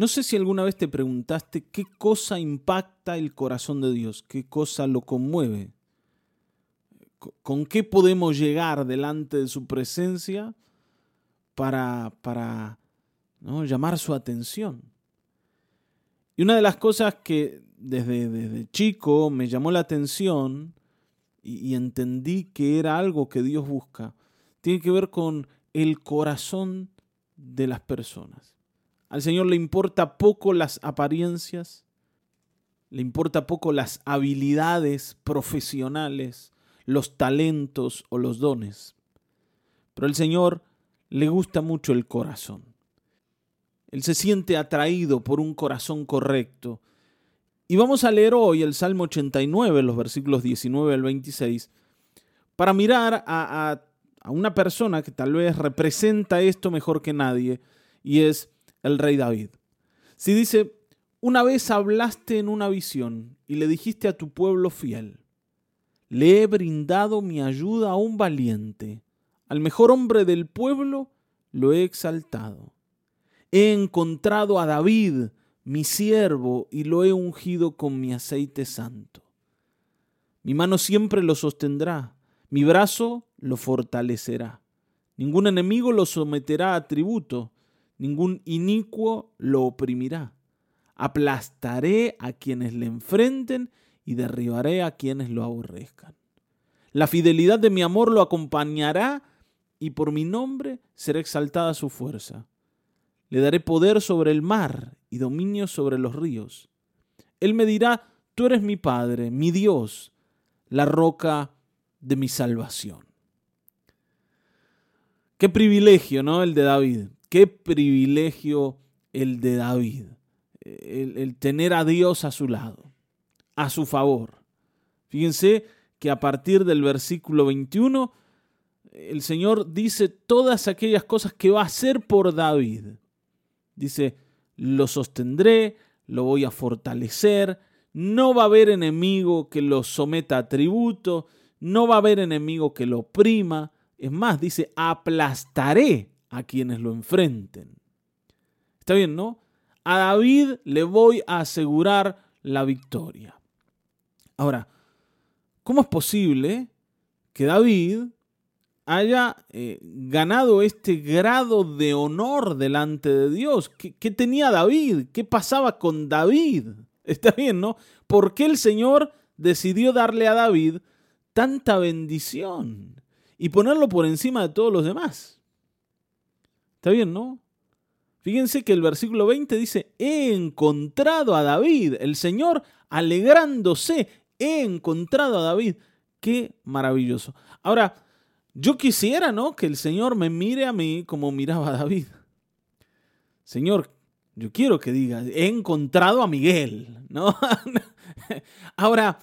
No sé si alguna vez te preguntaste qué cosa impacta el corazón de Dios, qué cosa lo conmueve, con qué podemos llegar delante de su presencia para, para ¿no? llamar su atención. Y una de las cosas que desde, desde chico me llamó la atención y, y entendí que era algo que Dios busca, tiene que ver con el corazón de las personas. Al Señor le importa poco las apariencias, le importa poco las habilidades profesionales, los talentos o los dones. Pero al Señor le gusta mucho el corazón. Él se siente atraído por un corazón correcto. Y vamos a leer hoy el Salmo 89, los versículos 19 al 26, para mirar a, a, a una persona que tal vez representa esto mejor que nadie, y es el rey David. Si dice, una vez hablaste en una visión y le dijiste a tu pueblo fiel, le he brindado mi ayuda a un valiente, al mejor hombre del pueblo lo he exaltado. He encontrado a David, mi siervo, y lo he ungido con mi aceite santo. Mi mano siempre lo sostendrá, mi brazo lo fortalecerá. Ningún enemigo lo someterá a tributo ningún inicuo lo oprimirá. Aplastaré a quienes le enfrenten y derribaré a quienes lo aborrezcan. La fidelidad de mi amor lo acompañará y por mi nombre será exaltada su fuerza. Le daré poder sobre el mar y dominio sobre los ríos. Él me dirá, tú eres mi Padre, mi Dios, la roca de mi salvación. Qué privilegio, ¿no? El de David. Qué privilegio el de David, el, tener a Dios a su lado, a su favor. Fíjense que a partir del versículo 21, el Señor dice todas aquellas cosas que va a hacer por David. Dice, lo sostendré, lo voy a fortalecer, no va a haber enemigo que lo someta a tributo, no va a haber enemigo que lo oprima. Es más, dice, aplastaré a quienes lo enfrenten. Está bien, ¿no? A David le voy a asegurar la victoria. Ahora, ¿cómo es posible que David haya eh, ganado este grado de honor delante de Dios? ¿Qué, ¿Qué, tenía David? ¿Qué pasaba con David? Está bien, ¿no? ¿Por qué el Señor decidió darle a David tanta bendición y ponerlo por encima de todos los demás? Está bien, ¿no? Fíjense que el versículo 20 dice, he encontrado a David, el Señor alegrándose, he encontrado a David. Qué maravilloso. Ahora, yo quisiera, ¿no? Que el Señor me mire a mí como miraba a David. Señor, yo quiero que diga, he encontrado a Miguel, ¿no? Ahora,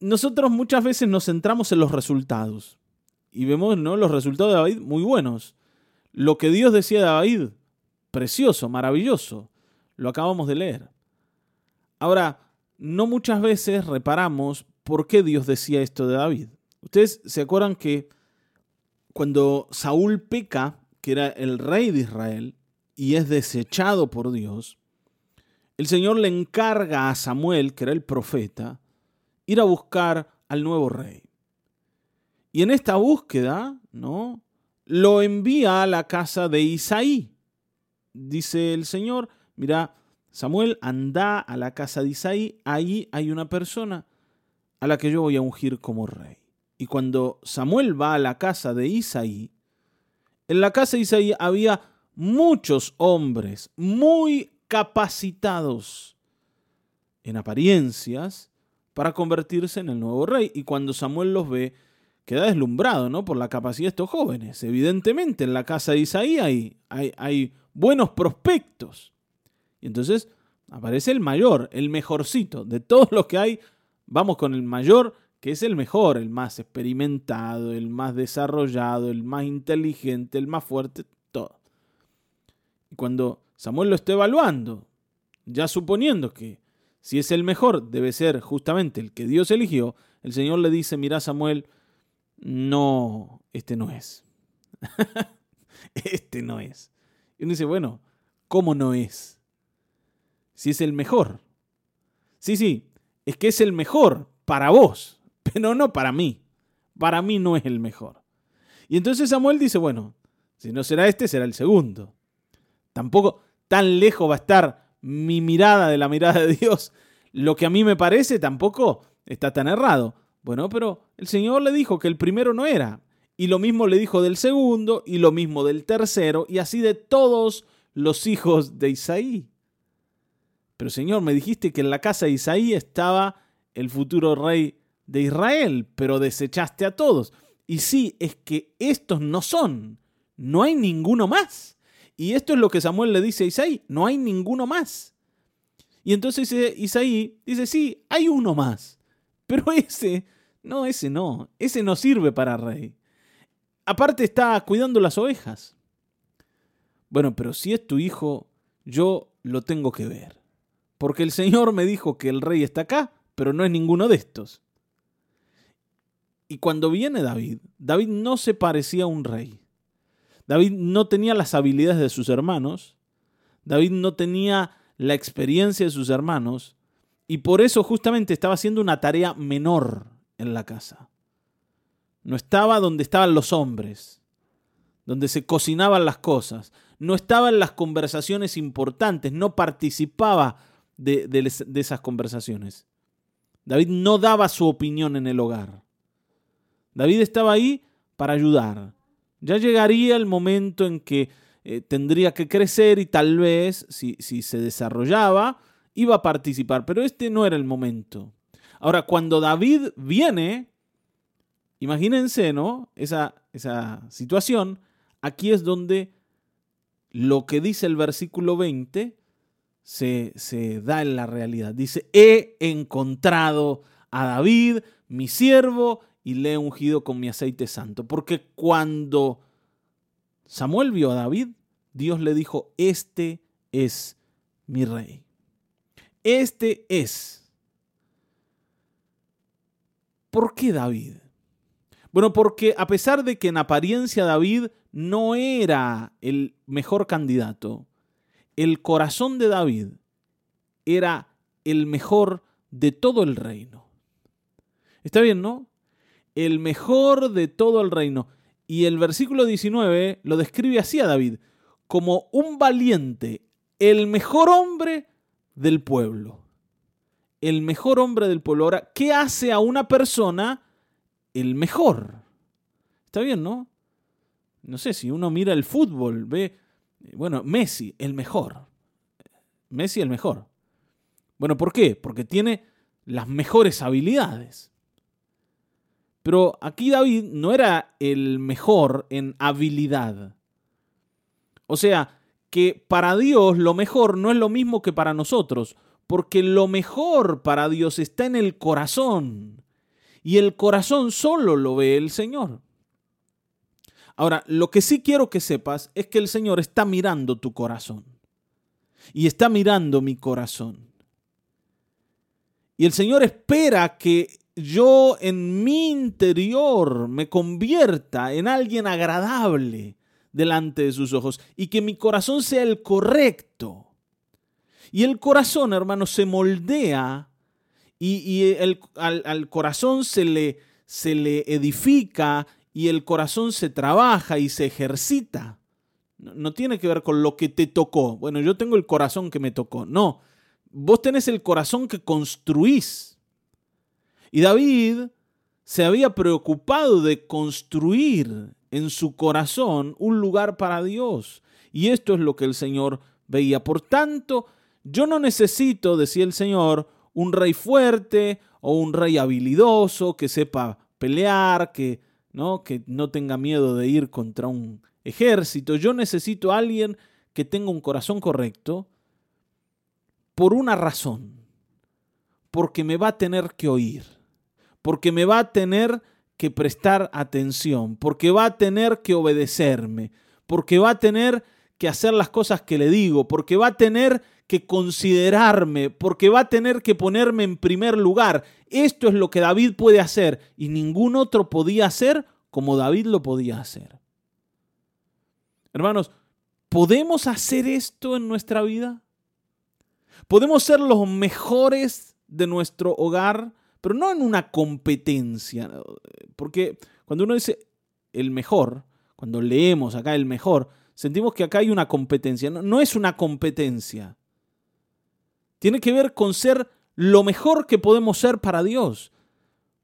nosotros muchas veces nos centramos en los resultados y vemos, ¿no? Los resultados de David muy buenos. Lo que Dios decía de David, precioso, maravilloso, lo acabamos de leer. Ahora, no muchas veces reparamos por qué Dios decía esto de David. Ustedes se acuerdan que cuando Saúl peca, que era el rey de Israel, y es desechado por Dios, el Señor le encarga a Samuel, que era el profeta, ir a buscar al nuevo rey. Y en esta búsqueda, ¿no? Lo envía a la casa de Isaí. Dice el Señor, mira, Samuel, anda a la casa de Isaí, ahí hay una persona a la que yo voy a ungir como rey. Y cuando Samuel va a la casa de Isaí, en la casa de Isaí había muchos hombres muy capacitados en apariencias para convertirse en el nuevo rey. Y cuando Samuel los ve, queda deslumbrado ¿no? por la capacidad de estos jóvenes. Evidentemente, en la casa de Isaí hay, hay, buenos prospectos. Y entonces aparece el mayor, el mejorcito. De todos los que hay, vamos con el mayor, que es el mejor, el más experimentado, el más desarrollado, el más inteligente, el más fuerte, todo. Y cuando Samuel lo está evaluando, ya suponiendo que si es el mejor, debe ser justamente el que Dios eligió, el Señor le dice, mira Samuel, no, este no es. este no es. Y uno dice, bueno, ¿Cómo no es? Si es el mejor. Sí, sí, es que es el mejor para vos, pero no para mí. Para mí no es el mejor. Y entonces Samuel dice, bueno, si no será este, será el segundo. Tampoco tan lejos va a estar mi mirada de la mirada de Dios. Lo que a mí me parece tampoco está tan errado. Bueno, pero el Señor le dijo que el primero no era. Y lo mismo le dijo del segundo y lo mismo del tercero y así de todos los hijos de Isaí. Pero Señor, me dijiste que en la casa de Isaí estaba el futuro rey de Israel, pero desechaste a todos. Y sí, es que estos no son, no hay ninguno más. Y esto es lo que Samuel le dice a Isaí, no hay ninguno más. Y entonces Isaí dice, sí, hay uno más, pero ese, no, ese no, ese no sirve para rey. Aparte está cuidando las ovejas. Bueno, pero si es tu hijo, yo lo tengo que ver. Porque el Señor me dijo que el rey está acá, pero no es ninguno de estos. Y cuando viene David, David no se parecía a un rey. David no tenía las habilidades de sus hermanos. David no tenía la experiencia de sus hermanos. Y por eso justamente estaba haciendo una tarea menor en la casa. No estaba donde estaban los hombres, donde se cocinaban las cosas. No estaba en las conversaciones importantes, no participaba de, de esas conversaciones. David no daba su opinión en el hogar. David estaba ahí para ayudar. Ya llegaría el momento en que eh, tendría que crecer y tal vez, si, si se desarrollaba, iba a participar, pero este no era el momento. Ahora, cuando David viene, imagínense, ¿no? Esa, esa situación, aquí es donde lo que dice el versículo 20 se, se, da en la realidad. Dice, he encontrado a David, mi siervo, y le he ungido con mi aceite santo. Porque cuando Samuel vio a David, Dios le dijo, este es mi rey. Este es. ¿Por qué David? Bueno, porque a pesar de que en apariencia David no era el mejor candidato, el corazón de David era el mejor de todo el reino. Está bien, ¿no? el mejor de todo el reino. Y el versículo 19 lo describe así a David, como un valiente, el mejor hombre del pueblo. El mejor hombre del pueblo. Ahora, ¿qué hace a una persona el mejor? Está bien, ¿no? No sé, si uno mira el fútbol, ve, bueno, Messi, el mejor. Messi el mejor. Bueno, ¿por qué? Porque tiene las mejores habilidades. Pero aquí David no era el mejor en habilidad. O sea, que para Dios lo mejor no es lo mismo que para nosotros, porque lo mejor para Dios está en el corazón. Y el corazón solo lo ve el Señor. Ahora, lo que sí quiero que sepas es que el Señor está mirando tu corazón. Y está mirando mi corazón. Y el Señor espera que yo en mi interior me convierta en alguien agradable delante de sus ojos y que mi corazón sea el correcto. Y el corazón, hermano, se moldea y, al, corazón se le, se le edifica y el corazón se trabaja y se ejercita. No, no tiene que ver con lo que te tocó. Bueno, yo tengo el corazón que me tocó. No, vos tenés el corazón que construís y David se había preocupado de construir en su corazón un lugar para Dios. Y esto es lo que el Señor veía. Por tanto, yo no necesito, decía el Señor, un rey fuerte o un rey habilidoso que sepa pelear, que no, que no tenga miedo de ir contra un ejército. Yo necesito a alguien que tenga un corazón correcto por una razón, porque me va a tener que oír porque me va a tener que prestar atención, porque va a tener que obedecerme, porque va a tener que hacer las cosas que le digo, porque va a tener que considerarme, porque va a tener que ponerme en primer lugar. Esto es lo que David puede hacer y ningún otro podía hacer como David lo podía hacer. Hermanos, ¿Podemos hacer esto en nuestra vida? ¿Podemos ser los mejores de nuestro hogar, pero no en una competencia? Porque cuando uno dice el mejor, cuando leemos acá el mejor, sentimos que acá hay una competencia. No, es una competencia. Tiene que ver con ser lo mejor que podemos ser para Dios.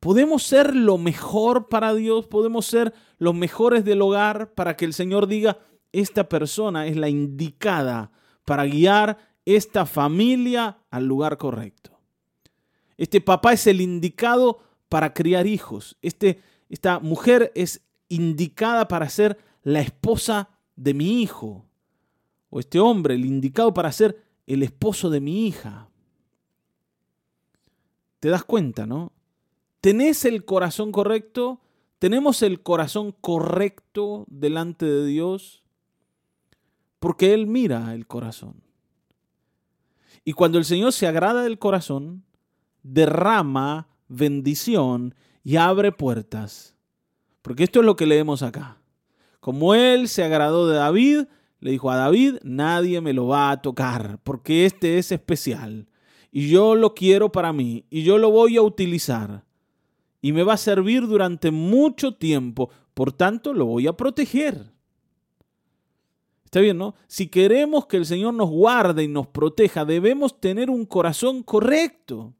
Podemos ser lo mejor para Dios, podemos ser los mejores del hogar para que el Señor diga, esta persona es la indicada para guiar esta familia al lugar correcto. Este papá es el indicado para criar hijos. Este, esta mujer es indicada para ser la esposa de mi hijo. O este hombre, el indicado para ser el esposo de mi hija. ¿Te das cuenta, no? ¿Tenés el corazón correcto? ¿Tenemos el corazón correcto delante de Dios? Porque Él mira el corazón. Y cuando el Señor se agrada del corazón, derrama bendición y abre puertas. Porque esto es lo que leemos acá. Como Él se agradó de David, le dijo a David, nadie me lo va a tocar, porque este es especial. Y yo lo quiero para mí, y yo lo voy a utilizar. Y me va a servir durante mucho tiempo. Por tanto, lo voy a proteger. Está bien, ¿no? Si queremos que el Señor nos guarde y nos proteja, debemos tener un corazón correcto.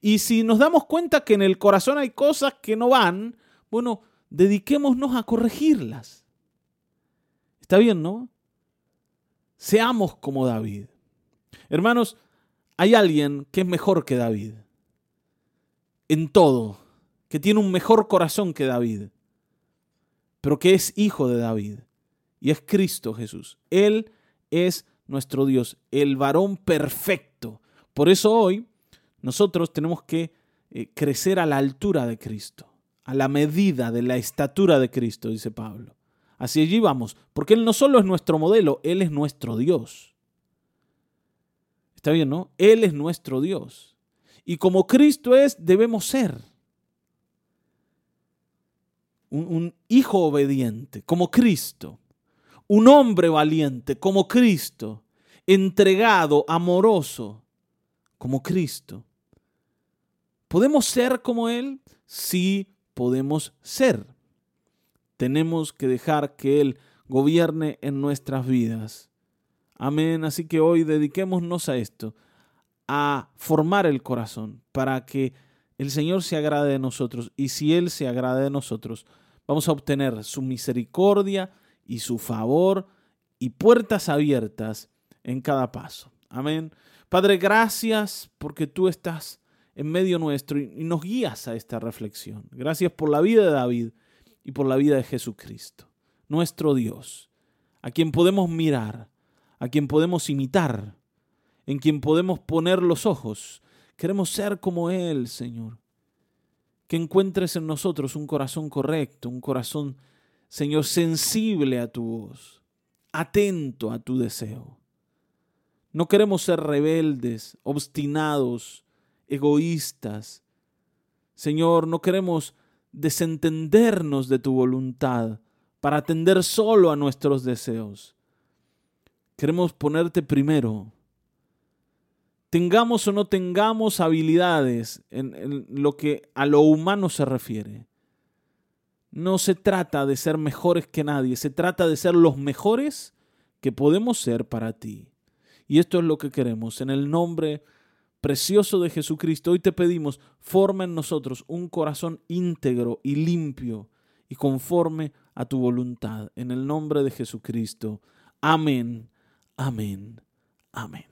Y si nos damos cuenta que en el corazón hay cosas que no van, bueno, dediquémonos a corregirlas. Está bien, ¿no? Seamos como David. Hermanos, hay alguien que es mejor que David. En todo. Que tiene un mejor corazón que David. Pero que es hijo de David. Y es Cristo Jesús. Él es nuestro Dios, el varón perfecto. Por eso hoy nosotros tenemos que eh, crecer a la altura de Cristo, a la medida de la estatura de Cristo, dice Pablo. Así allí vamos, porque Él no solo es nuestro modelo, Él es nuestro Dios. Está bien, ¿no? Él es nuestro Dios. Y como Cristo es, debemos ser. Un, un, hijo obediente, como Cristo. Un hombre valiente, como Cristo. Entregado, amoroso, como Cristo. ¿Podemos ser como Él? Sí, podemos ser tenemos que dejar que Él gobierne en nuestras vidas. Amén. Así que hoy dediquémonos a esto, a formar el corazón para que el Señor se agrade de nosotros. Y si Él se agrada de nosotros, vamos a obtener su misericordia y su favor y puertas abiertas en cada paso. Amén. Padre, gracias porque tú estás en medio nuestro y nos guías a esta reflexión. Gracias por la vida de David y por la vida de Jesucristo, nuestro Dios, a quien podemos mirar, a quien podemos imitar, en quien podemos poner los ojos. Queremos ser como Él, Señor. Que encuentres en nosotros un corazón correcto, un corazón, Señor, sensible a tu voz, atento a tu deseo. No queremos ser rebeldes, obstinados, egoístas. Señor, no queremos desentendernos de tu voluntad para atender solo a nuestros deseos. Queremos ponerte primero. Tengamos o no tengamos habilidades en, lo que a lo humano se refiere. No se trata de ser mejores que nadie, se trata de ser los mejores que podemos ser para ti. Y esto es lo que queremos en el nombre precioso de Jesucristo, hoy te pedimos, forma en nosotros un corazón íntegro y limpio y conforme a tu voluntad. En el nombre de Jesucristo. Amén, amén, amén.